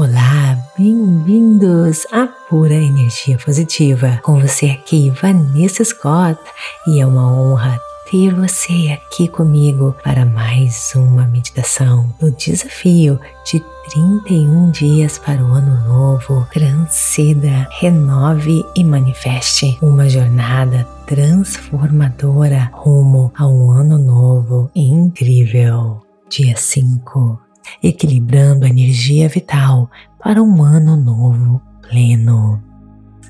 Olá, bem-vindos à Pura Energia Positiva. Com você aqui, Vanessa Scott, e é uma honra ter você aqui comigo para mais uma meditação no desafio de 31 dias para o ano novo. Transcenda, renove e manifeste uma jornada transformadora rumo a um ano novo incrível. Dia 5 equilibrando a energia vital para um ano novo pleno.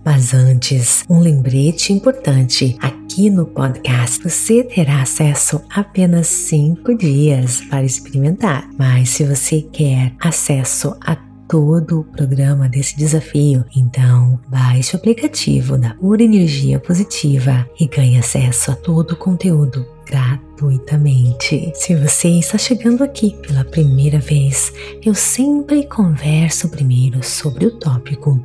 Mas antes, um lembrete importante: aqui no podcast você terá acesso a apenas 5 dias para experimentar. Mas se você quer acesso a todo o programa desse desafio. Então, baixe o aplicativo da Pura Energia Positiva e ganhe acesso a todo o conteúdo gratuitamente. Se você está chegando aqui pela primeira vez, eu sempre converso primeiro sobre o tópico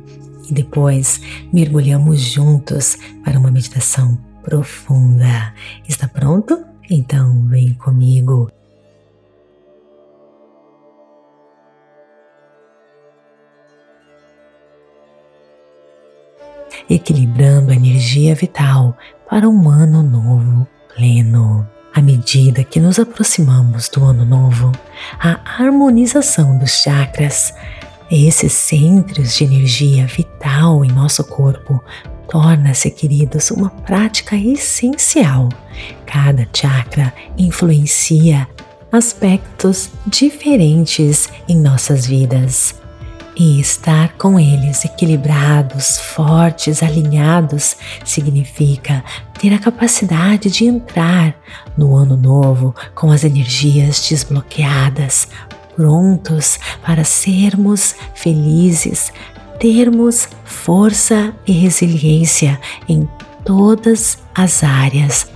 e depois mergulhamos juntos para uma meditação profunda. Está pronto? Então vem comigo. equilibrando a energia vital para um ano novo pleno. À medida que nos aproximamos do ano novo, a harmonização dos chakras, esses centros de energia vital em nosso corpo, torna-se, queridos, uma prática essencial. Cada chakra influencia aspectos diferentes em nossas vidas e estar com eles equilibrados, fortes, alinhados, significa ter a capacidade de entrar no ano novo com as energias desbloqueadas, prontos para sermos felizes, termos força e resiliência em todas as áreas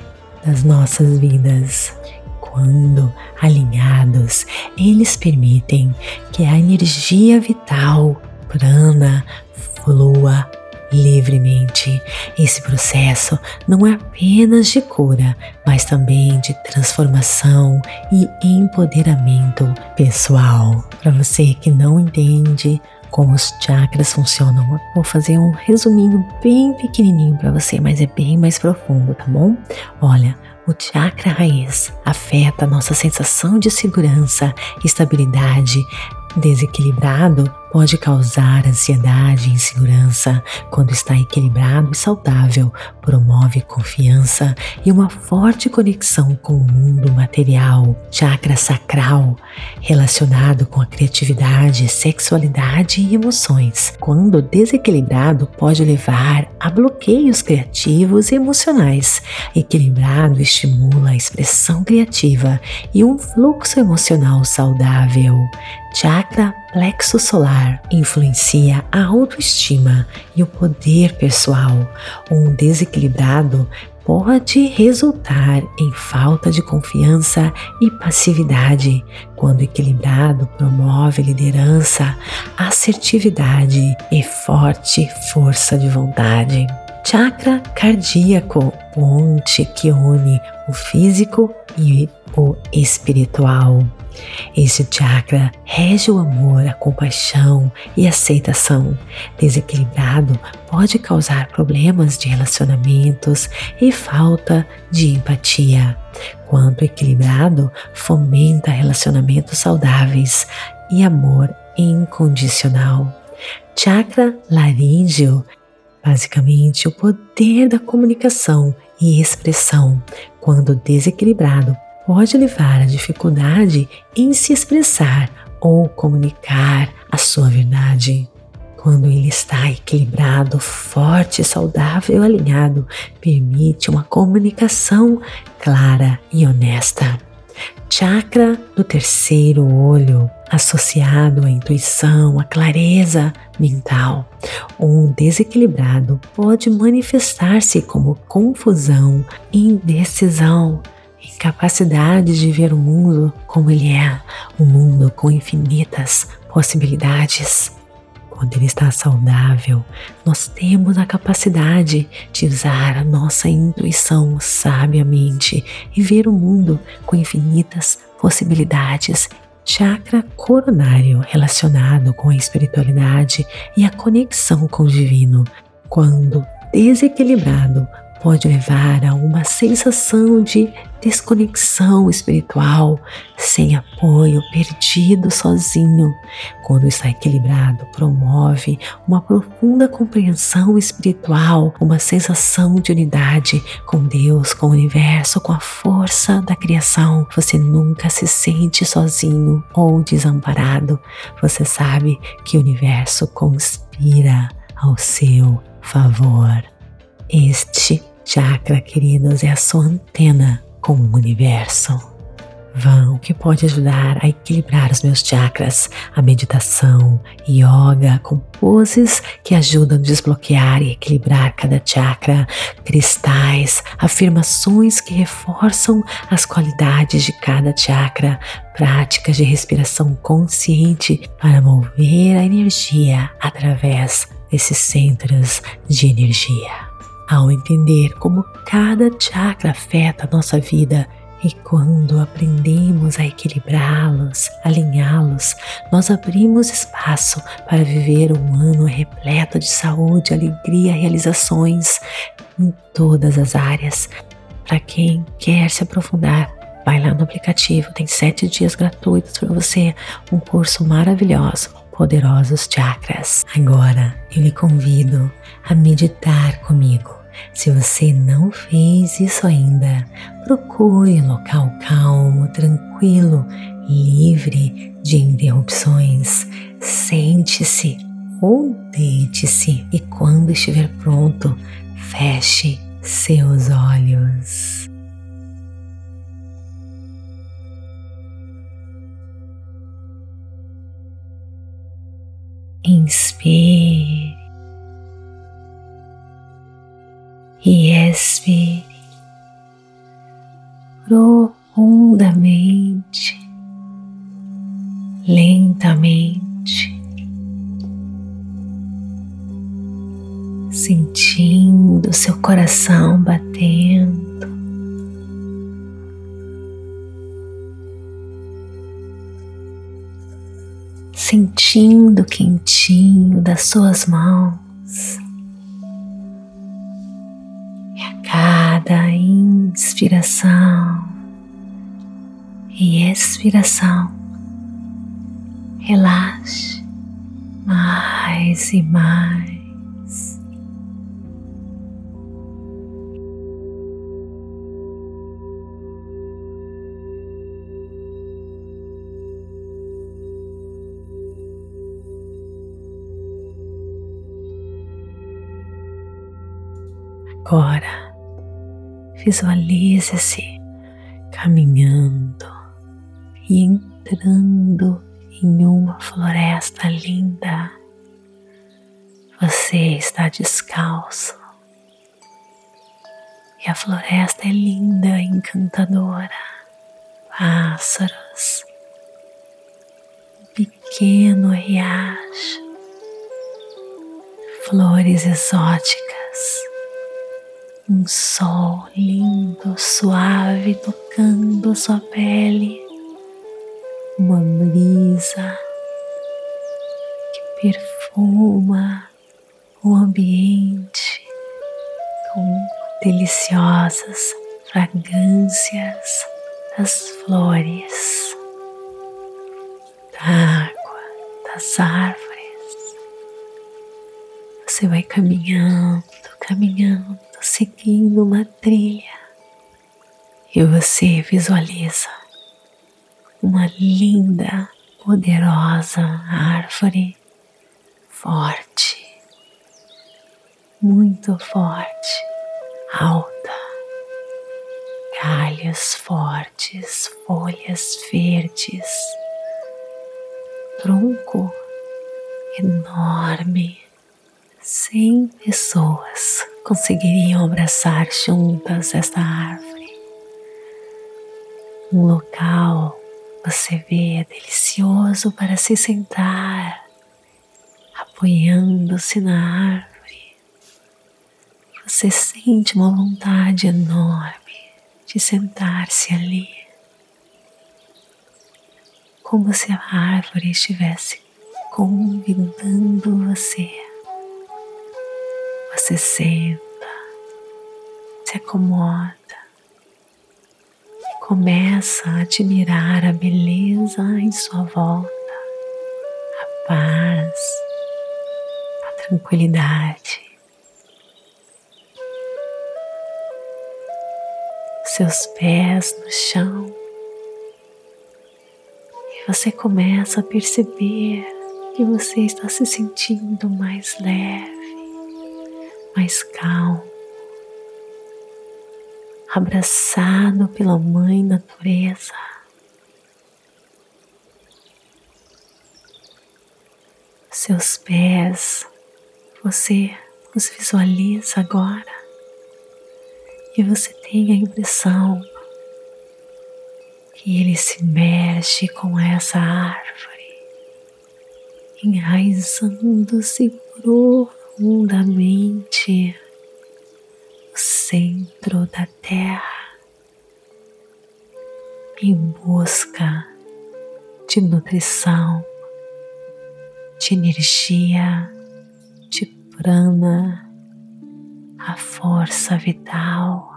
das nossas vidas. Quando alinhados, eles permitem que a energia vital, prana, flua livremente. Esse processo não é apenas de cura, mas também de transformação e empoderamento pessoal. Para você que não entende como os chakras funcionam, vou fazer um resuminho bem pequenininho para você, mas é bem mais profundo, tá bom? Olha, o chakra raiz afeta nossa sensação de segurança, estabilidade, desequilibrado pode causar ansiedade e insegurança. Quando está equilibrado e saudável, promove confiança e uma forte conexão com o mundo material. Chakra sacral, relacionado com a criatividade, sexualidade e emoções. Quando desequilibrado, pode levar a bloqueios criativos e emocionais. Equilibrado estimula a expressão criativa e um fluxo emocional saudável. Chakra plexo solar influencia a autoestima e o poder pessoal. Um desequilibrado pode resultar em falta de confiança e passividade. Quando equilibrado, promove liderança, assertividade e forte força de vontade. Chakra cardíaco, ponte que une o físico e o espiritual. Esse chakra rege o amor, a compaixão e a aceitação. Desequilibrado pode causar problemas de relacionamentos e falta de empatia. Quanto equilibrado, fomenta relacionamentos saudáveis e amor incondicional. Chakra laríngeo, basicamente o poder da comunicação e expressão. Quando desequilibrado, pode levar à dificuldade em se expressar ou comunicar a sua verdade. Quando ele está equilibrado, forte, saudável, alinhado, permite uma comunicação clara e honesta. Chakra do terceiro olho, associado à intuição, à clareza mental. Um desequilibrado pode manifestar-se como confusão, indecisão, incapacidade de ver o mundo como ele é, um mundo com infinitas possibilidades. Quando ele está saudável, nós temos a capacidade de usar a nossa intuição sabiamente e ver o mundo com infinitas possibilidades chakra coronário relacionado com a espiritualidade e a conexão com o divino. Quando desequilibrado, pode levar a uma sensação de desconexão espiritual, sem apoio, perdido sozinho. Quando está equilibrado, promove uma profunda compreensão espiritual, uma sensação de unidade com Deus, com o universo, com a força da criação. Você nunca se sente sozinho ou desamparado. Você sabe que o universo conspira ao seu favor. Este chakra, queridos, é a sua antena com o universo. Vão que pode ajudar a equilibrar os meus chakras, a meditação, yoga com poses que ajudam a desbloquear e equilibrar cada chakra, cristais, afirmações que reforçam as qualidades de cada chakra, práticas de respiração consciente para mover a energia através desses centros de energia. Ao entender como cada chakra afeta a nossa vida e quando aprendemos a equilibrá-los, alinhá-los, nós abrimos espaço para viver um ano repleto de saúde, alegria, realizações em todas as áreas. Para quem quer se aprofundar, vai lá no aplicativo, tem sete dias gratuitos para você, um curso maravilhoso poderosos chakras. Agora eu lhe convido a meditar comigo. Se você não fez isso ainda, procure um local calmo, tranquilo, livre de interrupções. Sente-se ou deite-se e quando estiver pronto, feche seus olhos. Inspire e expire profundamente, lentamente, sentindo seu coração batendo. sentindo o quentinho das suas mãos. Cada inspiração e expiração, relaxe mais e mais. Agora, visualize-se caminhando e entrando em uma floresta linda. Você está descalço e a floresta é linda, encantadora. Pássaros, um pequeno riacho, flores exóticas um sol lindo, suave tocando sua pele, uma brisa que perfuma o ambiente com deliciosas fragrâncias das flores, da água, das árvores. Você vai caminhando, caminhando seguindo uma trilha. E você visualiza uma linda, poderosa árvore forte, muito forte, alta, galhos fortes, folhas verdes, tronco enorme, cem pessoas conseguiriam abraçar juntas esta árvore. Um local você vê delicioso para se sentar, apoiando-se na árvore. Você sente uma vontade enorme de sentar-se ali. como se a árvore estivesse convidando você. Você senta, se acomoda. E começa a admirar a beleza em sua volta, a paz, a tranquilidade. Seus pés no chão. Você começa a perceber que você está se sentindo mais leve, mais calmo, abraçado pela Mãe Natureza. Seus pés, você os visualiza agora e você tem a impressão que ele se mexe com essa árvore, enraizando-se profundamente no centro da terra, em busca de nutrição, de energia, de prana, a força vital.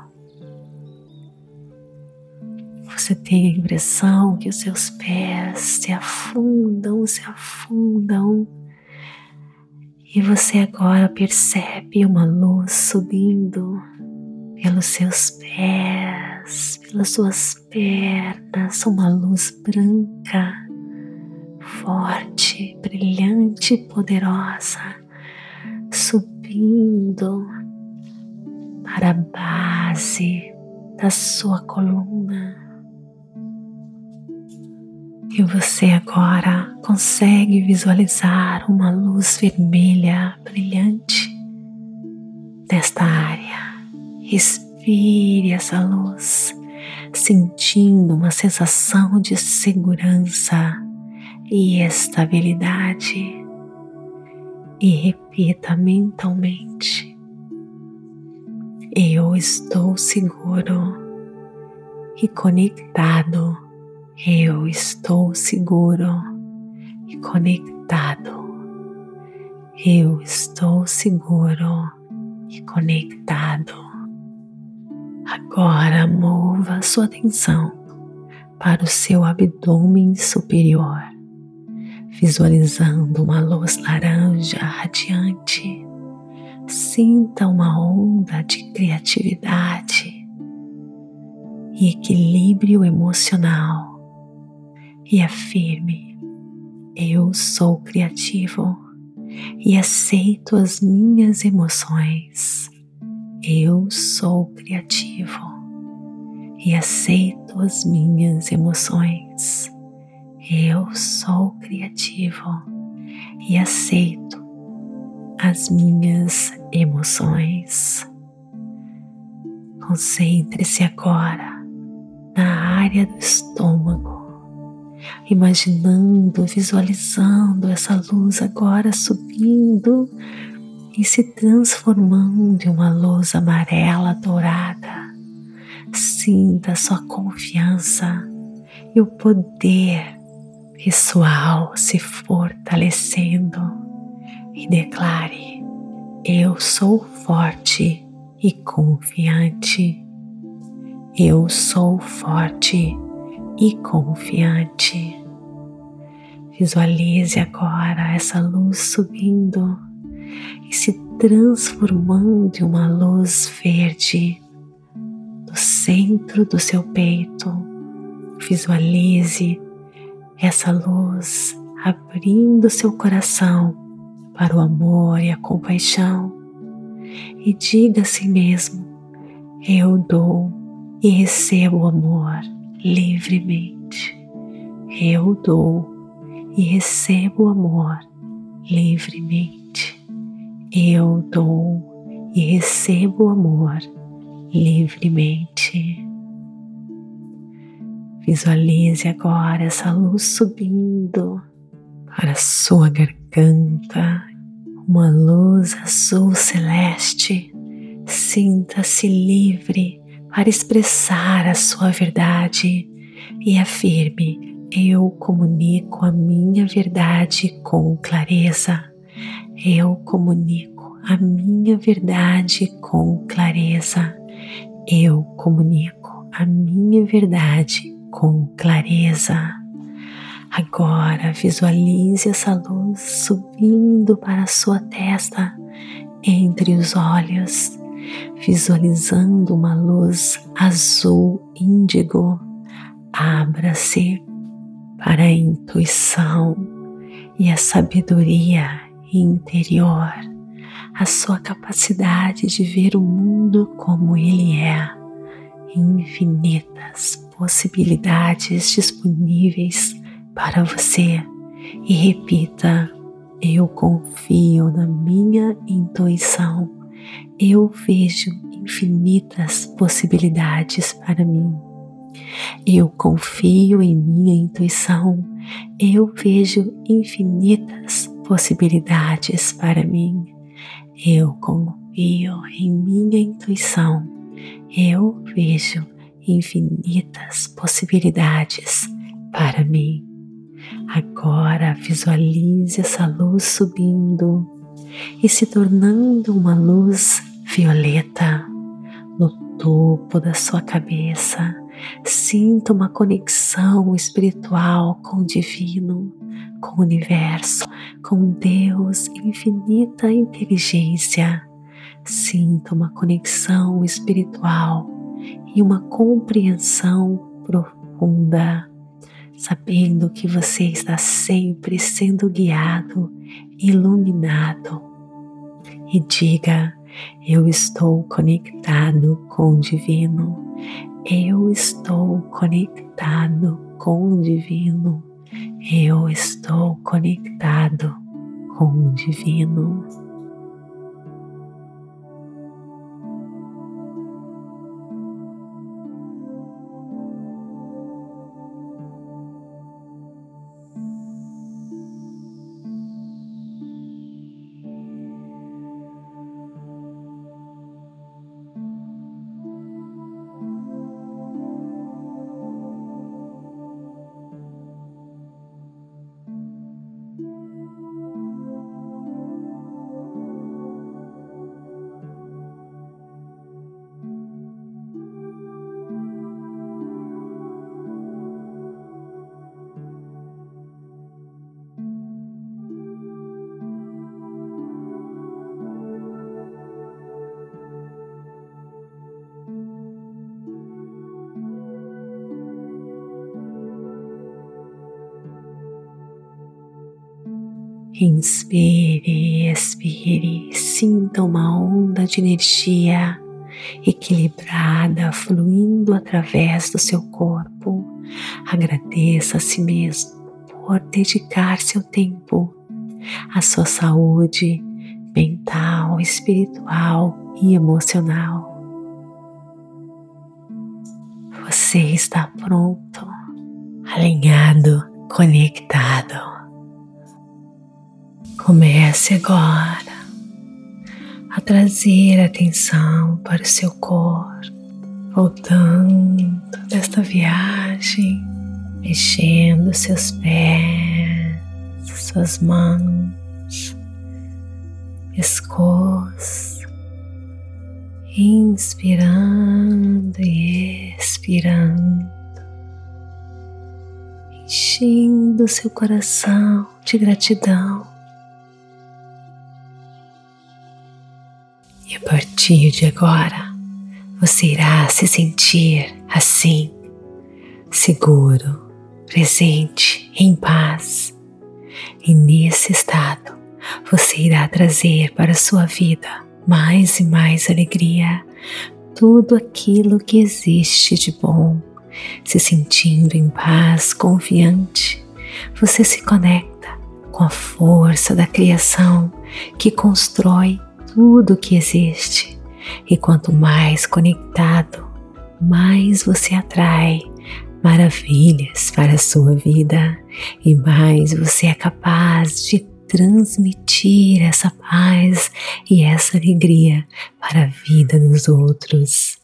Você tem a impressão que os seus pés se afundam, se afundam, e você agora percebe uma luz subindo pelos seus pés, pelas suas pernas, uma luz branca, forte, brilhante, poderosa, subindo para a base da sua coluna e você agora consegue visualizar uma luz vermelha brilhante desta área. Respire essa luz, sentindo uma sensação de segurança e estabilidade. E repita mentalmente: Eu estou seguro e conectado eu estou seguro e conectado. Eu estou seguro e conectado. Agora mova sua atenção para o seu abdômen superior, visualizando uma luz laranja radiante. Sinta uma onda de criatividade e equilíbrio emocional e afirme: Eu sou criativo e aceito as minhas emoções. Eu sou criativo e aceito as minhas emoções. Eu sou criativo e aceito as minhas emoções. Concentre-se agora na área do estômago imaginando, visualizando essa luz agora subindo e se transformando em uma luz amarela dourada. Sinta sua confiança e o poder pessoal se fortalecendo e declare: Eu sou forte e confiante. Eu sou forte e confiante. Visualize agora essa luz subindo e se transformando em uma luz verde no centro do seu peito. Visualize essa luz abrindo seu coração para o amor e a compaixão e diga a si mesmo: Eu dou e recebo o amor livremente. Eu dou e recebo amor livremente. Eu dou e recebo amor livremente. Visualize agora essa luz subindo para a sua garganta, uma luz azul celeste. Sinta-se livre para expressar a sua verdade e afirme: Eu comunico a minha verdade com clareza. Eu comunico a minha verdade com clareza. Eu comunico a minha verdade com clareza. Agora visualize essa luz subindo para a sua testa, entre os olhos, visualizando uma luz azul índigo. Abra-se para a intuição e a sabedoria interior, a sua capacidade de ver o mundo como ele é, infinitas possibilidades disponíveis para você e repita: Eu confio na minha intuição, eu vejo infinitas possibilidades para mim. Eu confio em minha intuição, eu vejo infinitas possibilidades para mim. Eu confio em minha intuição, eu vejo infinitas possibilidades para mim. Agora visualize essa luz subindo e se tornando uma luz violeta no topo da sua cabeça. Sinta uma conexão espiritual com o divino, com o universo, com Deus, infinita inteligência. Sinta uma conexão espiritual e uma compreensão profunda sabendo que você está sempre sendo guiado, iluminado. E diga: Eu estou conectado com o Divino. Eu estou conectado com o Divino. Eu estou conectado com o Divino. Inspire, expire, sinta uma onda de energia equilibrada fluindo através do seu corpo. Agradeça a si mesmo por dedicar seu tempo à sua saúde mental, espiritual e emocional. Você está pronto, alinhado, conectado. Comece agora a trazer atenção para o seu corpo, voltando desta viagem, mexendo seus pés, suas mãos, pescoço, inspirando e expirando, enchendo seu coração de gratidão E a partir de agora, você irá se sentir assim, seguro, presente, em paz. E nesse estado, você irá trazer para a sua vida mais e mais alegria, tudo aquilo que existe de bom. Se sentindo em paz, confiante, você se conecta com a força da criação que constrói tudo que existe. E quanto mais conectado, mais você atrai maravilhas para a sua vida e mais você é capaz de transmitir essa paz e essa alegria para a vida dos outros.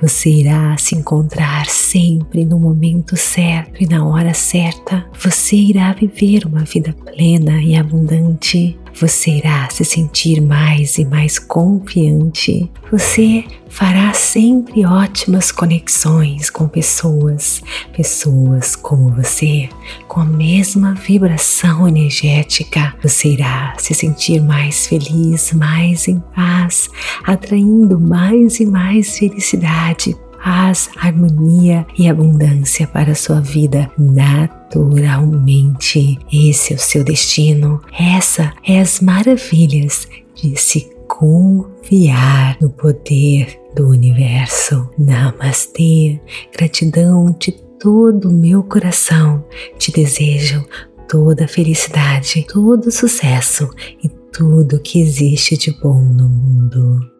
Você irá se encontrar sempre no momento certo e na hora certa. Você irá viver uma vida plena e abundante. Você irá se sentir mais e mais confiante. Você fará sempre ótimas conexões com pessoas, pessoas como você, com a mesma vibração energética. Você irá se sentir mais feliz, mais em paz, atraindo mais e mais felicidade, paz, harmonia e abundância para a sua vida naturalmente. Esse é o seu destino. Essa é as maravilhas de se confiar no poder do universo. Namastê. Gratidão de todo o meu coração. Te desejo toda a felicidade, todo o sucesso e tudo que existe de bom no mundo.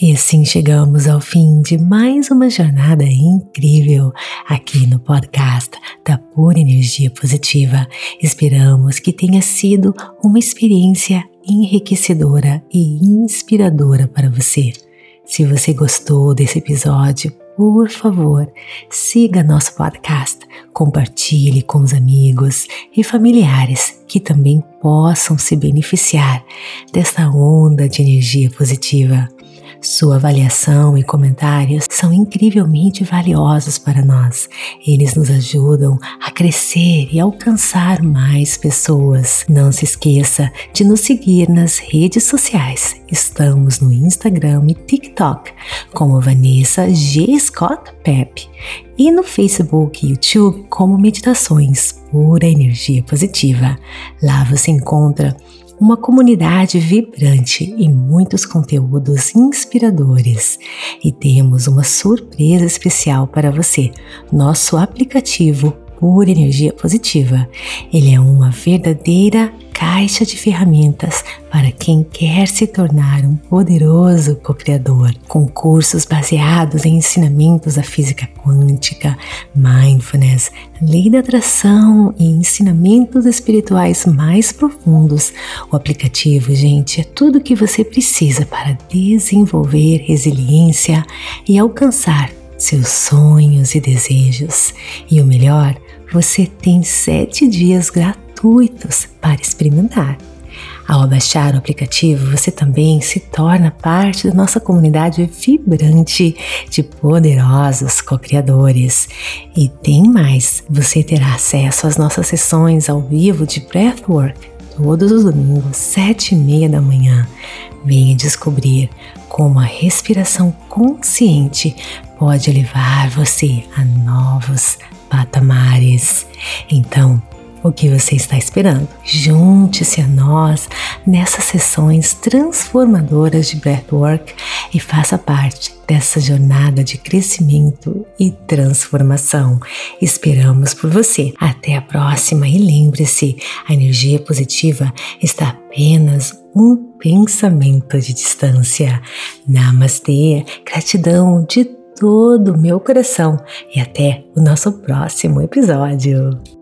E assim chegamos ao fim de mais uma jornada incrível aqui no podcast da Pura Energia Positiva. Esperamos que tenha sido uma experiência enriquecedora e inspiradora para você. Se você gostou desse episódio, por favor, siga nosso podcast, compartilhe com os amigos e familiares que também possam se beneficiar desta onda de energia positiva. Sua avaliação e comentários são incrivelmente valiosos para nós. Eles nos ajudam a crescer e alcançar mais pessoas. Não se esqueça de nos seguir nas redes sociais. Estamos no Instagram e TikTok como Vanessa G. Scott Pep e no Facebook e YouTube como Meditações Pura Energia Positiva. Lá você encontra uma comunidade vibrante e muitos conteúdos inspiradores. E temos uma surpresa especial para você: nosso aplicativo Pura Energia Positiva. Ele é uma verdadeira caixa de ferramentas para quem quer se tornar um poderoso co-criador, com cursos baseados em ensinamentos da física quântica, mindfulness, lei da atração e ensinamentos espirituais mais profundos. O aplicativo, gente, é tudo o que você precisa para desenvolver resiliência e alcançar seus sonhos e desejos. E o melhor, você tem sete dias gratuitos para experimentar. Ao baixar o aplicativo, você também se torna parte da nossa comunidade vibrante de poderosos co-criadores. E tem mais: você terá acesso às nossas sessões ao vivo de Breathwork todos os domingos, sete e meia da manhã. Venha descobrir como a respiração consciente pode levar você a novos patamares. Então, o que você está esperando? Junte-se a nós nessas sessões transformadoras de Breathwork e faça parte dessa jornada de crescimento e transformação. Esperamos por você. Até a próxima e lembre-se, a energia positiva está apenas um pensamento de distância. Namastê, gratidão de todo o meu coração e até o nosso próximo episódio.